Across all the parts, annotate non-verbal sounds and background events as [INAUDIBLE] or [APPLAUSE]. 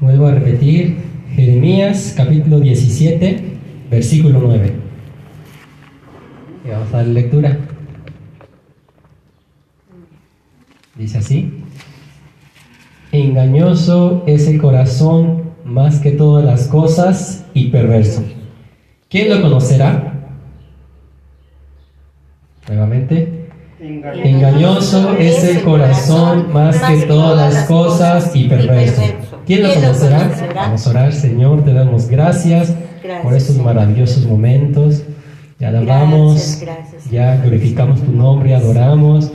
vuelvo a repetir, Jeremías capítulo 17, versículo 9. Y vamos a dar lectura. Dice así. Engañoso es el corazón más que todas las cosas y perverso. ¿Quién lo conocerá? Nuevamente. Engañoso es el corazón más que todas las cosas y perverso. ¿Quién lo conocerá? Vamos a orar, Señor, te damos gracias por estos maravillosos momentos. Ya alabamos, ya glorificamos tu nombre, adoramos.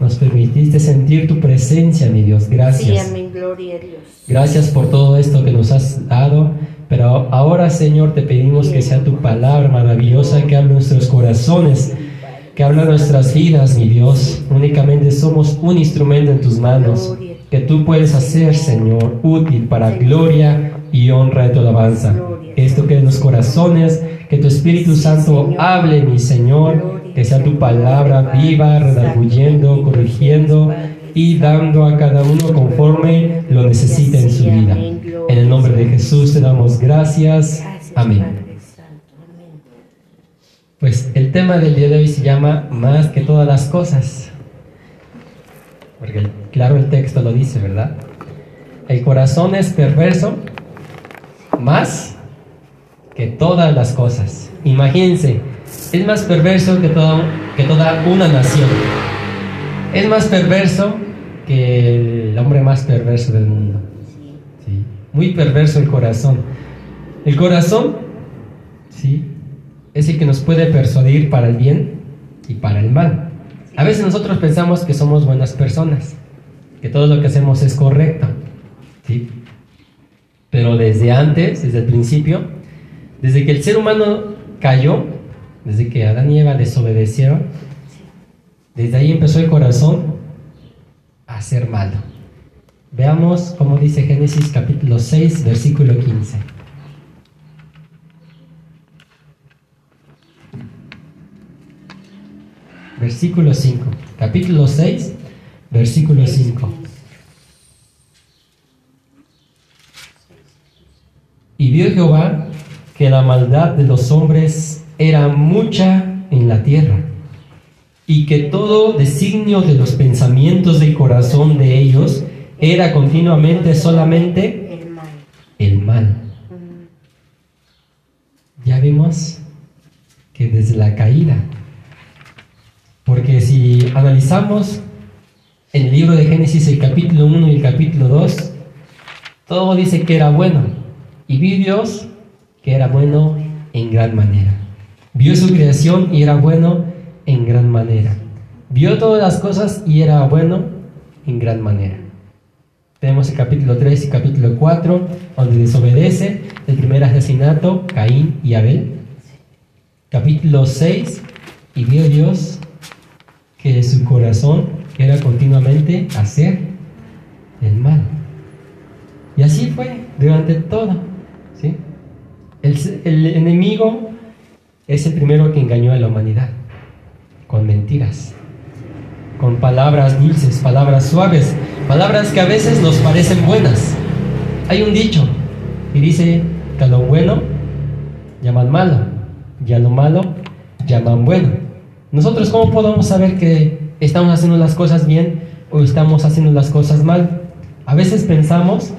Nos permitiste sentir tu presencia, mi Dios. Gracias. Gracias por todo esto que nos has dado. Pero ahora, Señor, te pedimos que sea tu palabra maravillosa que hable nuestros corazones, que hable nuestras vidas, mi Dios. Únicamente somos un instrumento en tus manos que tú puedes hacer, Señor, útil para gloria y honra de tu alabanza. Esto que en los corazones, que tu Espíritu Santo hable, mi Señor, que sea tu palabra viva, redarguyendo, corrigiendo y dando a cada uno conforme lo necesita en su vida. En el nombre de Jesús te damos gracias. Amén. Pues el tema del día de hoy se llama Más que todas las cosas. Porque claro el texto lo dice, ¿verdad? El corazón es perverso más que todas las cosas. Imagínense, es más perverso que, que toda una nación. Es más perverso que el hombre más perverso del mundo. ¿Sí? Muy perverso el corazón. El corazón, ¿sí? Es el que nos puede persuadir para el bien y para el mal. A veces nosotros pensamos que somos buenas personas, que todo lo que hacemos es correcto, ¿sí? Pero desde antes, desde el principio, desde que el ser humano cayó, desde que Adán y Eva desobedecieron, desde ahí empezó el corazón a ser malo. Veamos cómo dice Génesis capítulo 6, versículo 15. Versículo 5. Capítulo 6, versículo 5. Y vio Jehová que la maldad de los hombres era mucha en la tierra, y que todo designio de los pensamientos del corazón de ellos era continuamente solamente El mal. Ya vimos que desde la caída, porque si analizamos el libro de Génesis el capítulo 1 y el capítulo 2, todo dice que era bueno, y vi Dios que era bueno en gran manera. Vio su creación y era bueno en gran manera. Vio todas las cosas y era bueno en gran manera. Tenemos el capítulo 3 y capítulo 4, donde desobedece el primer asesinato, Caín y Abel. Capítulo 6, y vio Dios que su corazón era continuamente hacer el mal. Y así fue durante todo. el enemigo es el primero que engañó a la humanidad con mentiras, con palabras dulces, palabras suaves, palabras que a veces nos parecen buenas. Hay un dicho y dice que a lo bueno llaman malo y a lo malo llaman bueno. Nosotros cómo podemos saber que estamos haciendo las cosas bien o estamos haciendo las cosas mal? A veces pensamos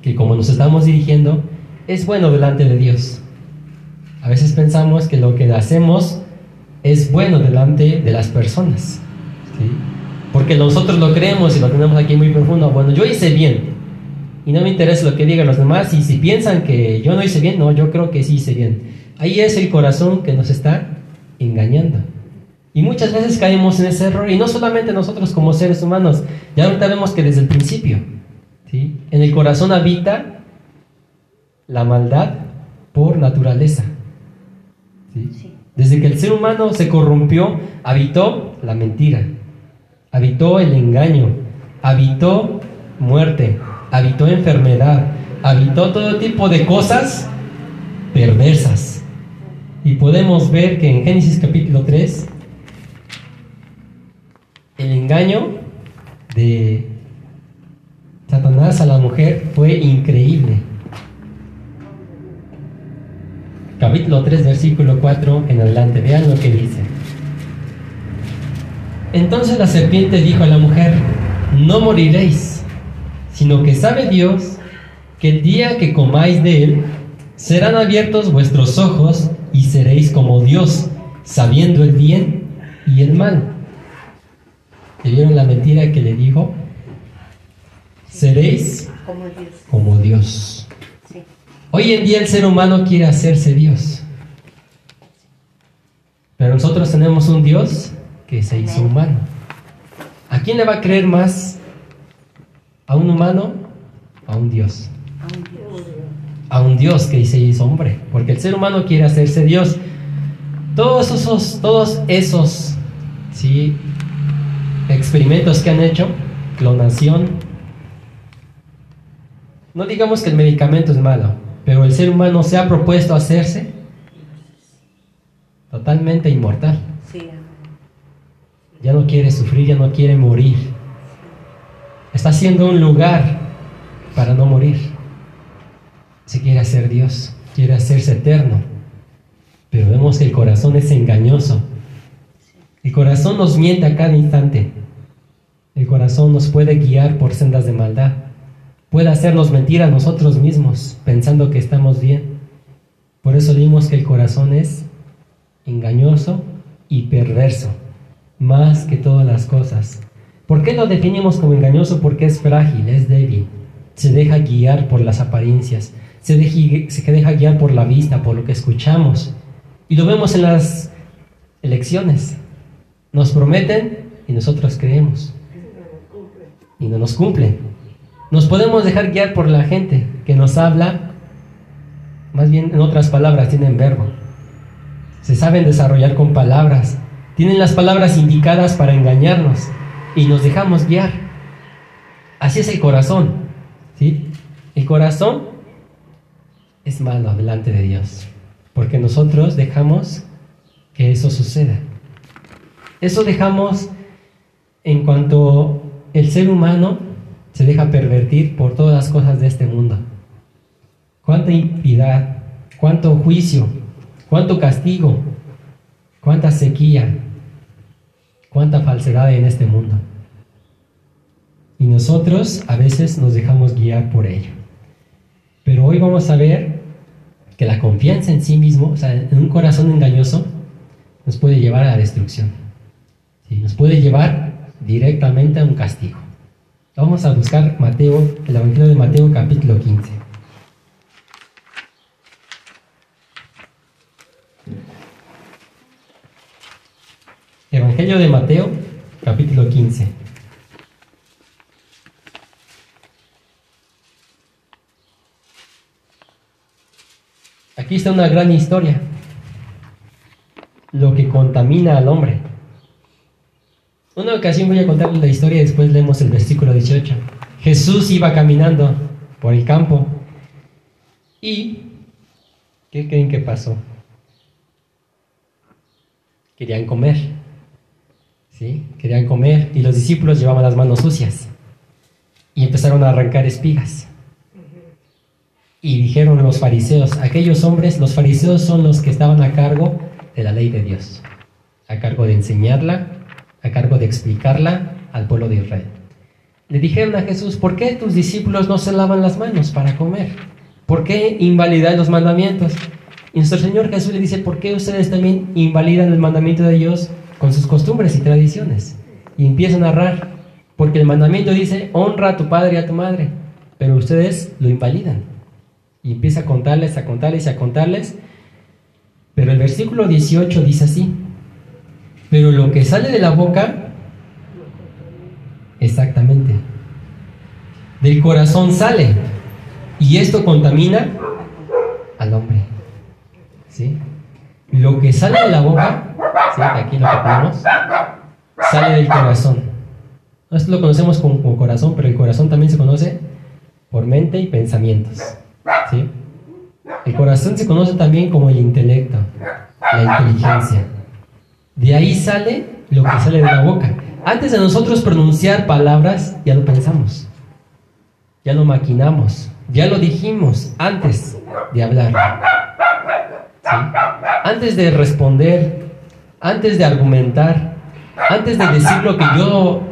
que como nos estamos dirigiendo es bueno delante de Dios. A veces pensamos que lo que hacemos es bueno delante de las personas. ¿sí? Porque nosotros lo creemos y lo tenemos aquí muy profundo. Bueno, yo hice bien. Y no me interesa lo que digan los demás. Y si piensan que yo no hice bien, no, yo creo que sí hice bien. Ahí es el corazón que nos está engañando. Y muchas veces caemos en ese error. Y no solamente nosotros como seres humanos. Ya ahorita vemos que desde el principio, ¿sí? en el corazón habita la maldad por naturaleza. ¿sí? Sí. Desde que el ser humano se corrompió, habitó la mentira, habitó el engaño, habitó muerte, habitó enfermedad, habitó todo tipo de cosas perversas. Y podemos ver que en Génesis capítulo 3, el engaño de Satanás a la mujer fue increíble. Capítulo 3, versículo 4 en adelante. Vean lo que dice. Entonces la serpiente dijo a la mujer, no moriréis, sino que sabe Dios que el día que comáis de él, serán abiertos vuestros ojos y seréis como Dios, sabiendo el bien y el mal. ¿Te vieron la mentira que le dijo? Seréis como Dios. Hoy en día el ser humano quiere hacerse Dios. Pero nosotros tenemos un Dios que se hizo humano. ¿A quién le va a creer más? ¿A un humano? ¿A un Dios? A un Dios que se hizo hombre. Porque el ser humano quiere hacerse Dios. Todos esos, todos esos ¿sí? Experimentos que han hecho, clonación, no digamos que el medicamento es malo, pero el ser humano se ha propuesto hacerse totalmente inmortal. Ya no quiere sufrir, ya no quiere morir. Está haciendo un lugar para no morir. Se quiere hacer Dios, quiere hacerse eterno. Pero vemos que el corazón es engañoso. El corazón nos miente a cada instante. El corazón nos puede guiar por sendas de maldad puede hacernos mentir a nosotros mismos pensando que estamos bien. Por eso dimos que el corazón es engañoso y perverso, más que todas las cosas. ¿Por qué lo definimos como engañoso? Porque es frágil, es débil, se deja guiar por las apariencias, se se deja guiar por la vista, por lo que escuchamos. Y lo vemos en las elecciones. Nos prometen y nosotros creemos. Y no nos cumplen. Nos podemos dejar guiar por la gente que nos habla, más bien en otras palabras, tienen verbo. Se saben desarrollar con palabras. Tienen las palabras indicadas para engañarnos y nos dejamos guiar. Así es el corazón. ¿sí? El corazón es malo delante de Dios, porque nosotros dejamos que eso suceda. Eso dejamos en cuanto el ser humano se deja pervertir por todas las cosas de este mundo. Cuánta impiedad, cuánto juicio, cuánto castigo, cuánta sequía, cuánta falsedad en este mundo. Y nosotros a veces nos dejamos guiar por ello. Pero hoy vamos a ver que la confianza en sí mismo, o sea, en un corazón engañoso, nos puede llevar a la destrucción. Nos puede llevar directamente a un castigo. Vamos a buscar Mateo, el Evangelio de Mateo capítulo 15. Evangelio de Mateo capítulo 15. Aquí está una gran historia. Lo que contamina al hombre. Una ocasión voy a contarles la historia y después leemos el versículo 18. Jesús iba caminando por el campo y ¿qué creen que pasó? Querían comer. ¿Sí? Querían comer y los discípulos llevaban las manos sucias y empezaron a arrancar espigas. Y dijeron los fariseos, aquellos hombres, los fariseos son los que estaban a cargo de la ley de Dios, a cargo de enseñarla a cargo de explicarla al pueblo de Israel. Le dijeron a Jesús, ¿por qué tus discípulos no se lavan las manos para comer? ¿Por qué invalidan los mandamientos? Y nuestro Señor Jesús le dice, ¿por qué ustedes también invalidan el mandamiento de Dios con sus costumbres y tradiciones? Y empieza a narrar, porque el mandamiento dice, honra a tu padre y a tu madre, pero ustedes lo invalidan. Y empieza a contarles, a contarles, a contarles. Pero el versículo 18 dice así, pero lo que sale de la boca, exactamente, del corazón sale. Y esto contamina al hombre. ¿Sí? Lo que sale de la boca, aquí lo que tenemos, sale del corazón. Esto lo conocemos como, corazón, pero el corazón también se conoce por mente y pensamientos. ¿sí? El corazón se conoce también como el intelecto, la inteligencia. De ahí sale lo que sale de la boca. Antes de nosotros pronunciar palabras, ya lo pensamos. ya lo maquinamos, ya lo dijimos antes de hablar. Antes de responder, antes de argumentar, antes de decir lo que yo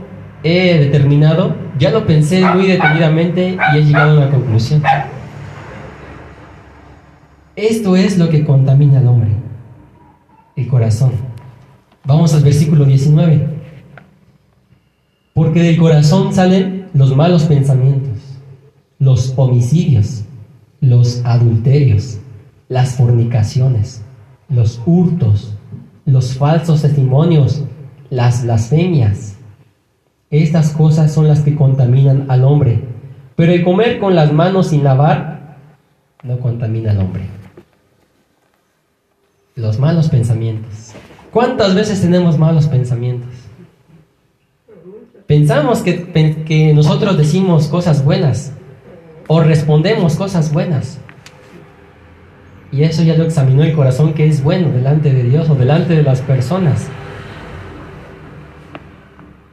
he determinado, ya lo pensé muy detenidamente y he llegado a una conclusión. Esto es lo que contamina al hombre, el corazón. Vamos al versículo 19. Porque del corazón salen los malos pensamientos, los homicidios, los adulterios, las fornicaciones, los hurtos, los falsos testimonios, las blasfemias. Estas cosas son las que contaminan al hombre. Pero el comer con las manos sin lavar no contamina al hombre. Los malos pensamientos. ¿Cuántas veces tenemos malos pensamientos? Pensamos que, que nosotros decimos cosas buenas o respondemos cosas buenas. Y eso ya lo examinó el corazón que es bueno delante de Dios o delante de las personas.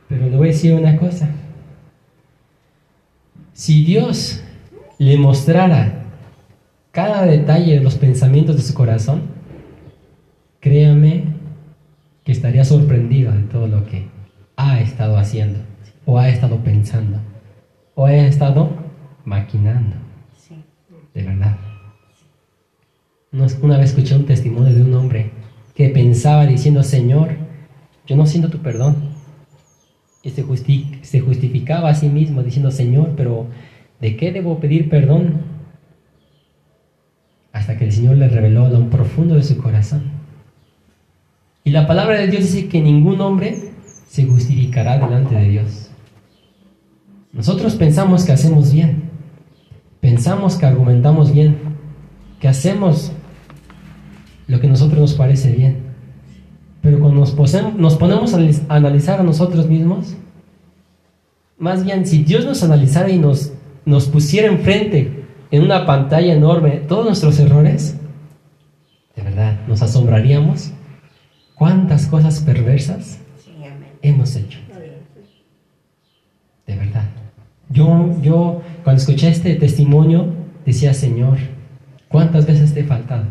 Pero le voy a decir una cosa. Si Dios le mostrara cada detalle de los pensamientos de su corazón, créame que estaría sorprendido de todo lo que ha estado haciendo, o ha estado pensando, o ha estado maquinando. De verdad. Una vez escuché un testimonio de un hombre que pensaba diciendo, Señor, yo no siento tu perdón. Y se, se justificaba a sí mismo diciendo, Señor, pero ¿de qué debo pedir perdón? Hasta que el Señor le reveló lo profundo de su corazón. Y la palabra de Dios dice que ningún hombre se justificará delante de Dios. Nosotros pensamos que hacemos bien, pensamos que argumentamos bien, que hacemos lo que a nosotros nos parece bien. Pero cuando nos, ponemos a analizar a nosotros mismos, más bien si Dios nos analizara y nos, nos pusiera enfrente en una pantalla enorme todos nuestros errores, de verdad nos asombraríamos cuántas cosas perversas hemos hecho. De verdad. Yo, yo cuando escuché este testimonio decía, Señor, ¿cuántas veces te he faltado?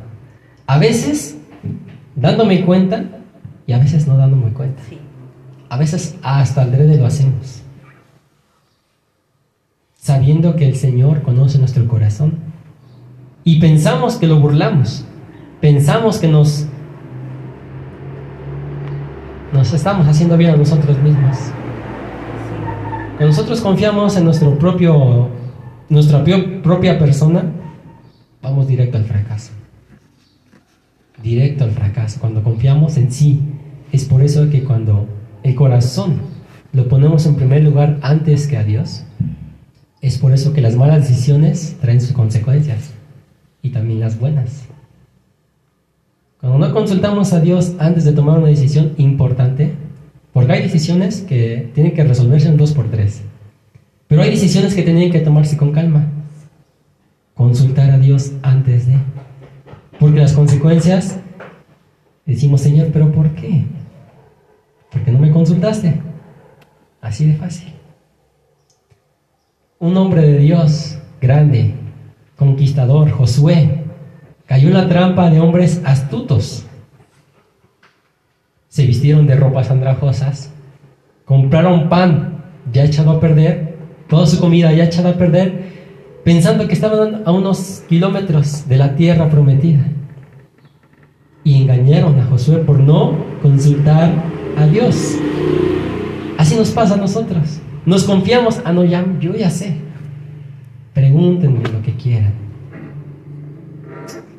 A veces dándome cuenta y a veces no dándome cuenta. A veces hasta al de lo hacemos. Sabiendo que el Señor conoce nuestro corazón. Y pensamos que lo burlamos. Pensamos que nos, nos estamos haciendo bien a nosotros mismos. Cuando nosotros confiamos en nuestro propio, nuestra propia persona, vamos directo al fracaso directo al fracaso, cuando confiamos en sí. Es por eso que cuando el corazón lo ponemos en primer lugar antes que a Dios, es por eso que las malas decisiones traen sus consecuencias y también las buenas. Cuando no consultamos a Dios antes de tomar una decisión importante, porque hay decisiones que tienen que resolverse en dos por tres, pero hay decisiones que tienen que tomarse con calma. Consultar a Dios antes de... Porque las consecuencias, decimos, Señor, pero ¿por qué? Porque no me consultaste. Así de fácil. Un hombre de Dios grande, conquistador, Josué, cayó en la trampa de hombres astutos. Se vistieron de ropas andrajosas, compraron pan ya echado a perder, toda su comida ya echada a perder, pensando que estaban a unos kilómetros de la tierra prometida. Y engañaron a Josué por no consultar a Dios. Así nos pasa a nosotros. Nos confiamos, ah, no, ya, yo ya sé. Pregúntenme lo que quieran.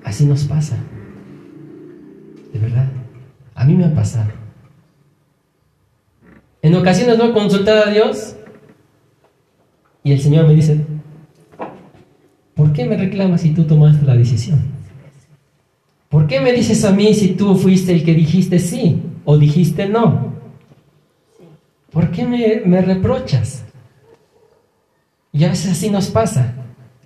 Así nos pasa. De verdad. A mí me ha pasado. En ocasiones no he consultado a Dios y el Señor me dice, ¿Por qué me reclamas si tú tomaste la decisión? ¿Por qué me dices a mí si tú fuiste el que dijiste sí o dijiste no? ¿Por qué me, reprochas? Y a veces así nos pasa.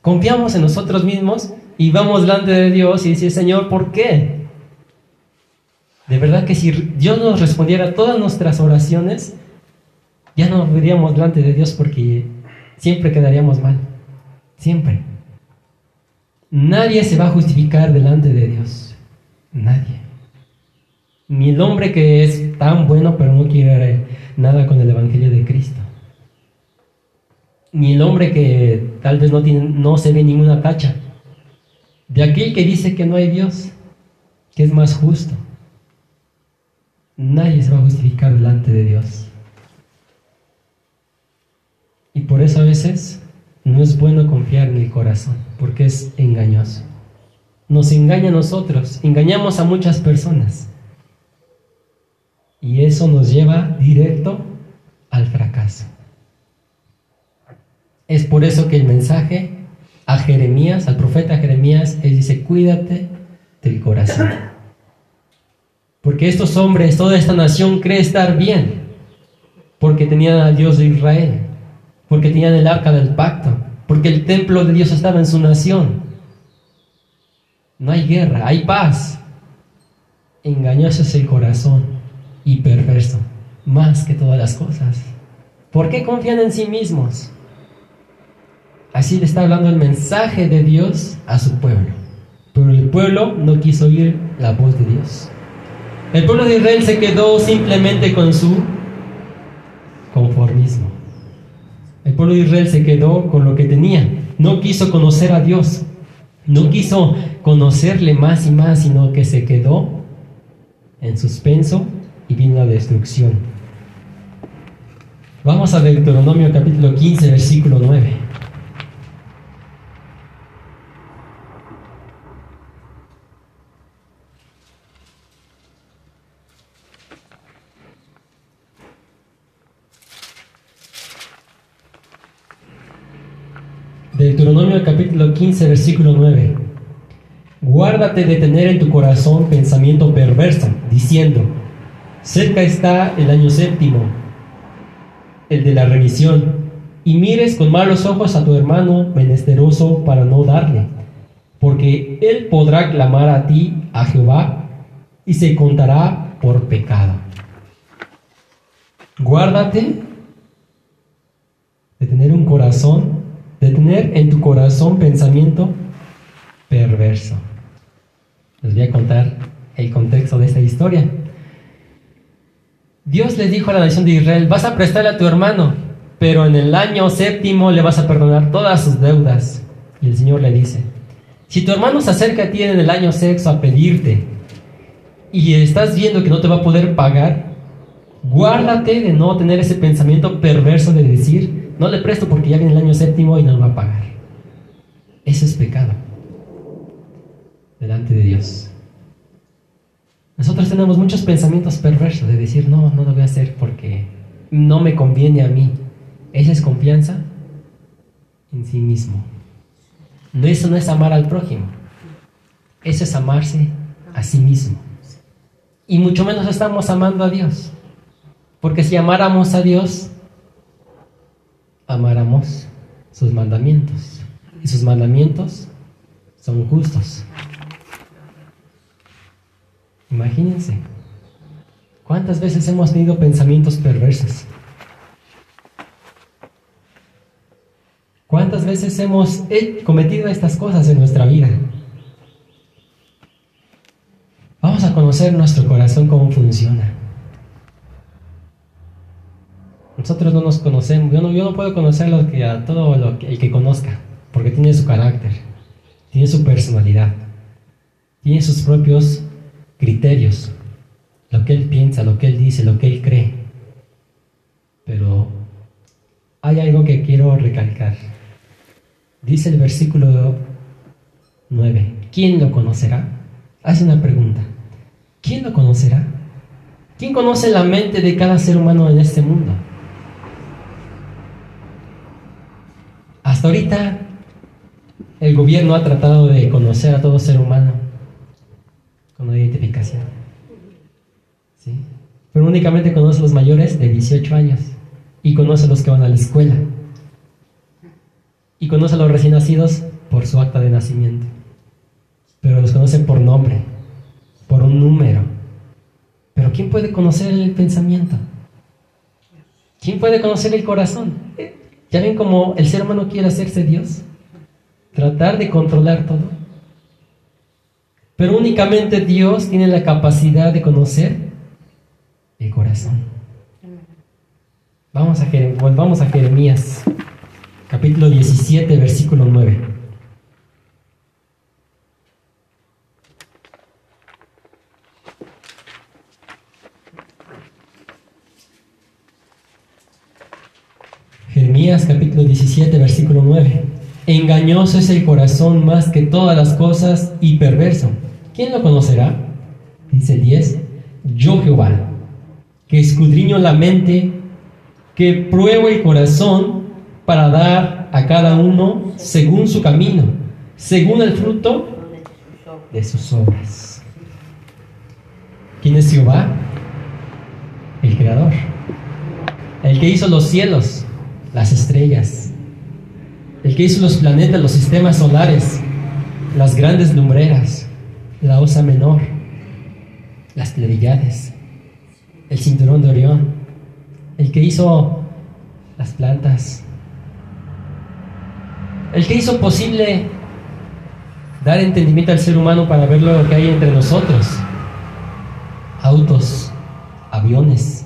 Confiamos en nosotros mismos y vamos delante de Dios y decimos, Señor, ¿por qué? De verdad que si Dios nos respondiera todas nuestras oraciones, ya no iríamos delante de Dios porque siempre quedaríamos mal. Siempre. Nadie se va a justificar delante de Dios. Nadie. Ni el hombre que es tan bueno pero no quiere nada con el Evangelio de Cristo. Ni el hombre que tal vez no, tiene, no se ve ninguna tacha. De aquel que dice que no hay Dios, que es más justo. Nadie se va a justificar delante de Dios. Y por eso a veces no es bueno confiar en el corazón, porque es engañoso. Nos engaña a nosotros, engañamos a muchas personas. Y eso nos lleva directo al fracaso. Es por eso que el mensaje a Jeremías, al profeta Jeremías, él dice, cuídate del corazón. Porque estos hombres, toda esta nación cree estar bien, porque tenían al Dios de Israel porque tenían el arca del pacto, porque el templo de Dios estaba en su nación. No hay guerra, hay paz. Engañoso es el corazón y perverso, más que todas las cosas. ¿Por qué confían en sí mismos? Así le está hablando el mensaje de Dios a su pueblo. Pero el pueblo no quiso oír la voz de Dios. El pueblo de Israel se quedó simplemente con su conformismo. El pueblo de Israel se quedó con lo que tenía. No quiso conocer a Dios. No quiso conocerle más y más, sino que se quedó en suspenso y vino la destrucción. Vamos a Deuteronomio capítulo 15, versículo 9. Deuteronomio capítulo 15, versículo 9. Guárdate de tener en tu corazón pensamiento perverso, diciendo, cerca está el año séptimo, el de la remisión, y mires con malos ojos a tu hermano menesteroso para no darle, porque él podrá clamar a ti, a Jehová, y se contará por pecado. Guárdate de tener un corazón de tener en tu corazón pensamiento perverso. Les voy a contar el contexto de esta historia. Dios les dijo a la nación de Israel, vas a prestarle a tu hermano, pero en el año séptimo le vas a perdonar todas sus deudas. Y el Señor le dice, si tu hermano se acerca a ti en el año sexto a pedirte y estás viendo que no te va a poder pagar, guárdate de no tener ese pensamiento perverso de decir, no le presto porque ya viene el año séptimo y no lo va a pagar. Eso es pecado delante de Dios. Nosotros tenemos muchos pensamientos perversos de decir, no, no lo voy a hacer porque no me conviene a mí. Esa es confianza en sí mismo. No, eso no es amar al prójimo. Eso es amarse a sí mismo. Y mucho menos estamos amando a Dios. Porque si amáramos a Dios, amáramos sus mandamientos. Y sus mandamientos son justos. Imagínense, ¿cuántas veces hemos tenido pensamientos perversos? ¿Cuántas veces hemos cometido estas cosas en nuestra vida? Vamos a conocer nuestro corazón cómo funciona. Nosotros no nos conocemos. Yo no, puedo conocer lo que, a todo lo que, el que conozca, porque tiene su carácter, tiene su personalidad, tiene sus propios criterios, lo que él piensa, lo que él dice, lo que él cree. Pero hay algo que quiero recalcar. Dice el versículo 9, ¿quién lo conocerá? Hace una pregunta. ¿Quién lo conocerá? ¿Quién conoce la mente de cada ser humano en este mundo? Hasta ahorita el gobierno ha tratado de conocer a todo ser humano con una identificación. ¿Sí? Pero únicamente conoce a los mayores de 18 años y conoce a los que van a la escuela. Y conoce a los recién nacidos por su acta de nacimiento. Pero los conoce por nombre, por un número. Pero ¿quién puede conocer el pensamiento? ¿Quién puede conocer el corazón? ¿Ya ven cómo el ser humano quiere hacerse Dios? tratar de controlar todo. Pero únicamente Dios tiene la capacidad de conocer el corazón. Vamos a, volvamos a Jeremías, capítulo 17, versículo 9. Capítulo 17, versículo 9. Engañoso es el corazón más que todas las cosas y perverso. ¿Quién lo conocerá? Dice el 10. Yo Jehová, que escudriño la mente, que pruebo el corazón para dar a cada uno según su camino, según el fruto de sus obras. ¿Quién es Jehová? El Creador, el que hizo los cielos, las estrellas, el que hizo los planetas, los sistemas solares, las grandes lumbreras, la osa menor, las Pleiades, el cinturón de Orión, el que hizo las plantas, el que hizo posible dar entendimiento al ser humano para ver lo que hay entre nosotros, autos, aviones.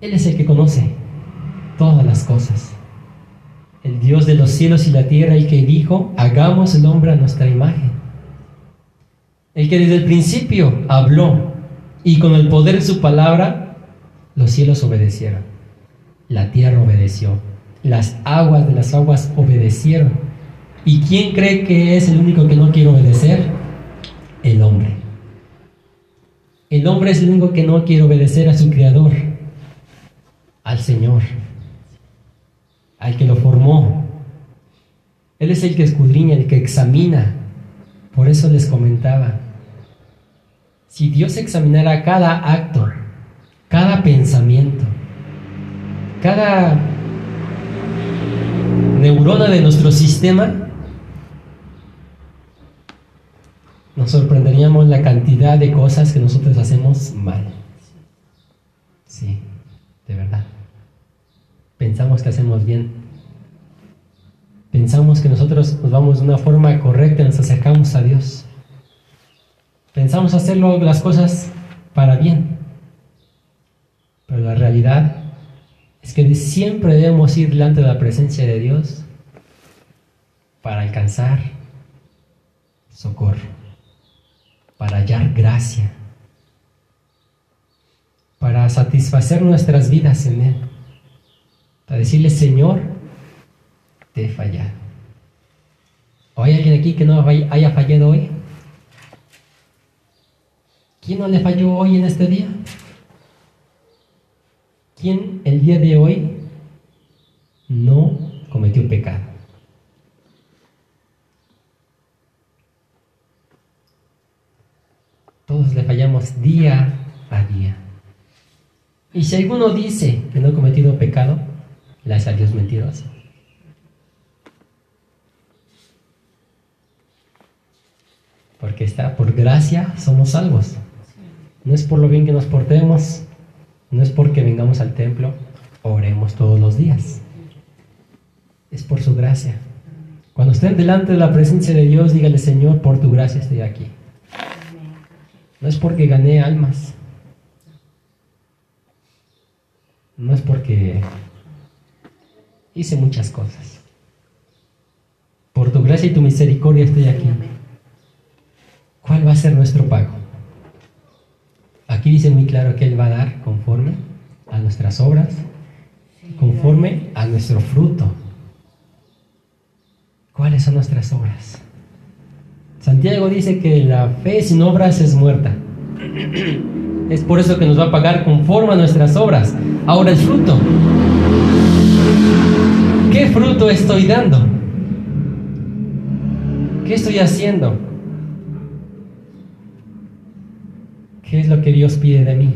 Él es el que conoce todas las cosas. El Dios de los cielos y la tierra, el que dijo, hagamos el hombre a nuestra imagen. El que desde el principio habló y con el poder de su palabra, los cielos obedecieron. La tierra obedeció. Las aguas de las aguas obedecieron. ¿Y quién cree que es el único que no quiere obedecer? El hombre. El hombre es el único que no quiere obedecer a su creador, al Señor al que lo formó. Él es el que escudriña, el que examina. Por eso les comentaba, si Dios examinara cada acto, cada pensamiento, cada neurona de nuestro sistema, nos sorprenderíamos la cantidad de cosas que nosotros hacemos mal. Sí, de verdad pensamos que hacemos bien. Pensamos que nosotros nos vamos de una forma correcta, nos acercamos a Dios. Pensamos hacerlo las cosas para bien. Pero la realidad es que siempre debemos ir delante de la presencia de Dios para alcanzar socorro, para hallar gracia, para satisfacer nuestras vidas en Él a decirle, Señor, te he fallado. ¿O hay alguien aquí que no haya fallado hoy? ¿Quién no le falló hoy en este día? ¿Quién el día de hoy no cometió pecado? Todos le fallamos día a día. Y si alguno dice que no ha cometido pecado, hace a Dios mentiroso. Porque está por gracia somos salvos. No es por lo bien que nos portemos, no es porque vengamos al templo, oremos todos los días. Es por su gracia. Cuando estén delante de la presencia de Dios, dígale, Señor, por tu gracia estoy aquí. No es porque gané almas. No es porque hice muchas cosas. Por tu gracia y tu misericordia estoy aquí. ¿Cuál va a ser nuestro pago? Aquí dice muy claro que Él va a dar conforme a nuestras obras, conforme a nuestro fruto. ¿Cuáles son nuestras obras? Santiago dice que la fe sin obras es muerta. [CLEARS THROAT] Es por eso que nos va a pagar conforme a nuestras obras. Ahora el fruto. ¿Qué fruto estoy dando? ¿Qué estoy haciendo? ¿Qué es lo que Dios pide de mí?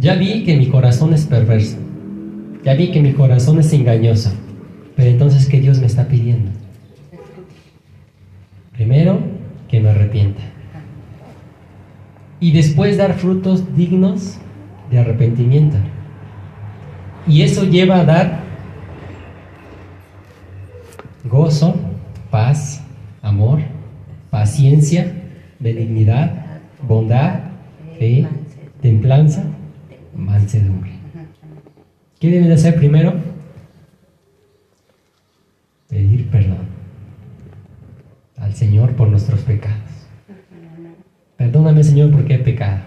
Ya vi que mi corazón es perverso. Ya vi que mi corazón es engañoso. Pero entonces, ¿qué Dios me está pidiendo? Primero, que me arrepienta. Y después dar frutos dignos de arrepentimiento. Y eso lleva a dar gozo, paz, amor, paciencia, benignidad, bondad, fe, templanza, mansedumbre. ¿Qué debe de hacer primero? Pedir perdón al Señor por nuestros pecados. Perdóname, Señor, porque he pecado.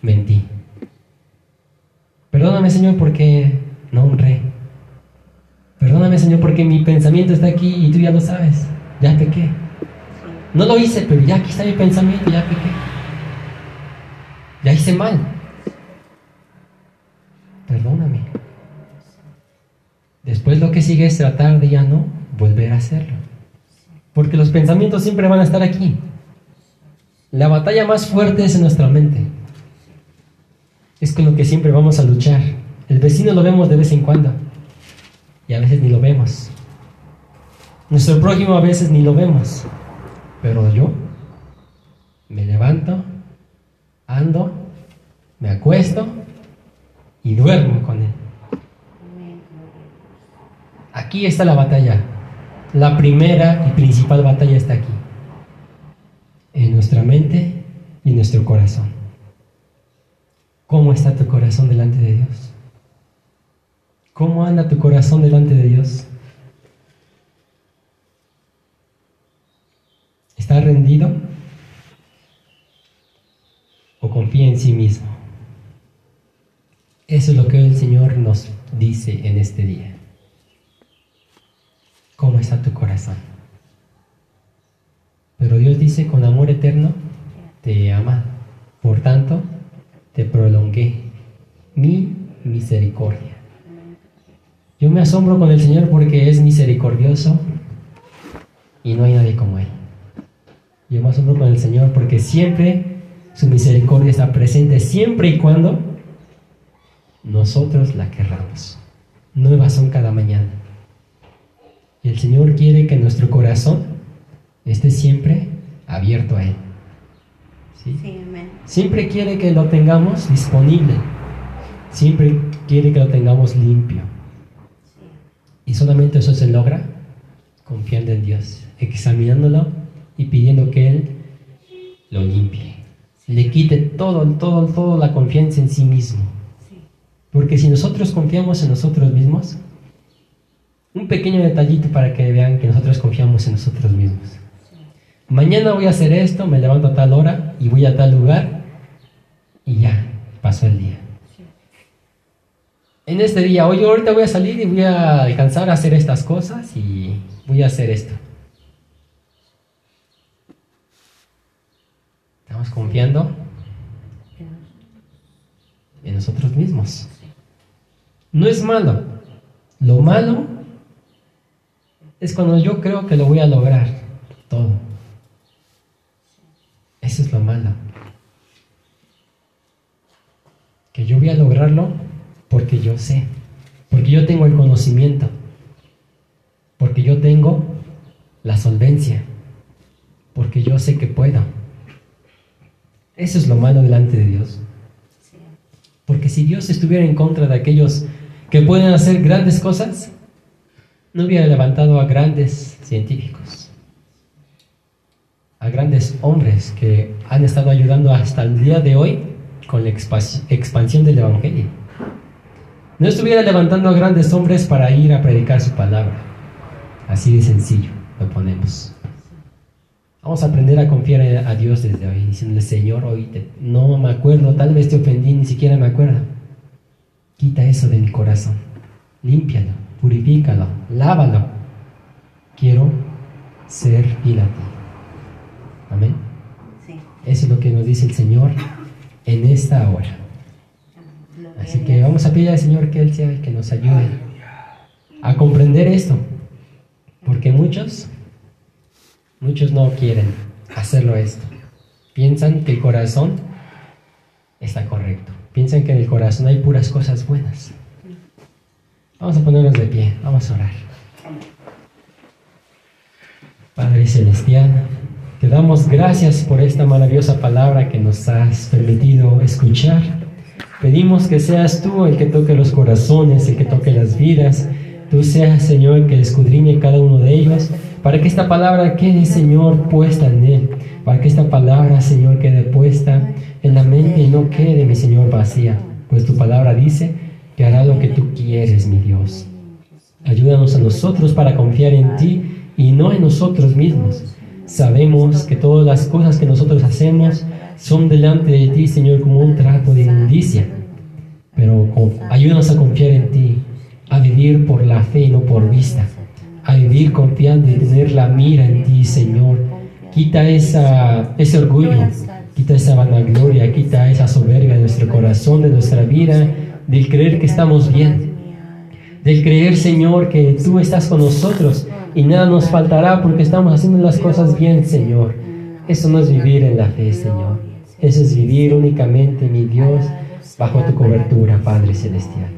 Mentí. Perdóname, Señor, porque no honré. Perdóname, Señor, porque mi pensamiento está aquí y tú ya lo sabes. Ya pequé. No lo hice, pero ya aquí está mi pensamiento, ya pequé. Ya hice mal. Perdóname. Después lo que sigue es tratar de ya no volver a hacerlo. Porque los pensamientos siempre van a estar aquí. La batalla más fuerte es en nuestra mente. Es con lo que siempre vamos a luchar. El vecino lo vemos de vez en cuando. Y a veces ni lo vemos. Nuestro prójimo a veces ni lo vemos. Pero yo me levanto, ando, me acuesto y duermo con él. Aquí está la batalla. La primera y principal batalla está aquí. En nuestra mente y en nuestro corazón. ¿Cómo está tu corazón delante de Dios? ¿Cómo anda tu corazón delante de Dios? ¿Está rendido? ¿O confía en sí mismo? Eso es lo que el Señor nos dice en este día. ¿Cómo está tu corazón? Pero Dios dice, con amor eterno, te ama. Por tanto, te prolongué mi misericordia. Yo me asombro con el Señor porque es misericordioso y no hay nadie como Él. Yo me asombro con el Señor porque siempre su misericordia está presente, siempre y cuando nosotros la querramos. Nuevas son cada mañana. Y el Señor quiere que nuestro corazón esté siempre abierto a Él. ¿Sí? Siempre quiere que lo tengamos disponible. Siempre quiere que lo tengamos limpio. Y solamente eso se logra confiando en Dios, examinándolo y pidiendo que Él lo limpie. Le quite todo, todo, toda la confianza en sí mismo. Porque si nosotros confiamos en nosotros mismos, un pequeño detallito para que vean que nosotros confiamos en nosotros mismos. Mañana voy a hacer esto, me levanto a tal hora y voy a tal lugar y ya, pasó el día. En este día, hoy ahorita voy a salir y voy a alcanzar a hacer estas cosas y voy a hacer esto. Estamos confiando en nosotros mismos. No es malo. Lo malo es cuando yo creo que lo voy a lograr todo. Eso es lo malo. Que yo voy a lograrlo porque yo sé, porque yo tengo el conocimiento, porque yo tengo la solvencia, porque yo sé que puedo. Eso es lo malo delante de Dios. Porque si Dios estuviera en contra de aquellos que pueden hacer grandes cosas, no hubiera levantado a grandes científicos, a grandes hombres que han estado ayudando hasta el día de hoy con la expansión del Evangelio. No estuviera levantando a grandes hombres para ir a predicar su palabra. Así de sencillo lo ponemos. Vamos a aprender a confiar a Dios desde hoy, diciéndole, Señor, hoy no me acuerdo, tal vez te ofendí, ni siquiera me acuerdo. Quita eso de mi corazón, límpialo, purifícalo, lávalo. Quiero ser fiel a ti. Amén. Eso es lo que nos dice el Señor en esta hora. Así que vamos a pedir al Señor que Él sea el que nos ayude a comprender esto. Porque muchos Muchos no quieren hacerlo esto. Piensan que el corazón está correcto. Piensan que en el corazón hay puras cosas buenas. Vamos a ponernos de pie, vamos a orar. Padre Celestial, te damos gracias por esta maravillosa palabra que nos has permitido escuchar. Pedimos que seas tú el que toque los corazones, el que toque las vidas, Tú seas, Señor, que escudriñe cada uno de ellos, para que esta palabra quede, Señor, puesta en él, para que esta palabra, Señor, quede puesta en la mente y no quede, mi Señor, vacía, pues tu palabra dice que hará lo que tú quieres, mi Dios. Ayúdanos a nosotros para confiar en ti y no en nosotros mismos. Sabemos que todas las cosas que nosotros hacemos son delante de ti, Señor, como un trapo de inmundicia. Pero ayúdanos a confiar en ti, a vivir por la fe y no por vista, a vivir confiando y tener la mira en ti, Señor. Quita esa, ese orgullo, quita esa vanagloria, quita esa soberbia de nuestro corazón, de nuestra vida, del creer que estamos bien, del creer, Señor, que tú estás con nosotros y nada nos faltará porque estamos haciendo las cosas bien, Señor. Eso no es vivir en la fe, Señor. Eso es vivir únicamente, mi Dios, bajo tu cobertura, Padre Celestial.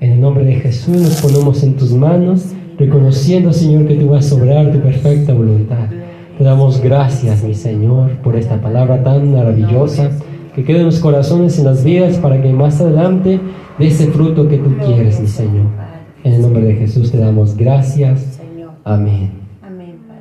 En el nombre de Jesús nos ponemos en tus manos, reconociendo, Señor, que tú vas a obrar tu perfecta voluntad. Te damos gracias, mi Señor, por esta palabra tan maravillosa que quede en los corazones y en las vidas para que más adelante dé ese fruto que tú quieres, mi Señor. En el nombre de Jesús te damos gracias. Amén.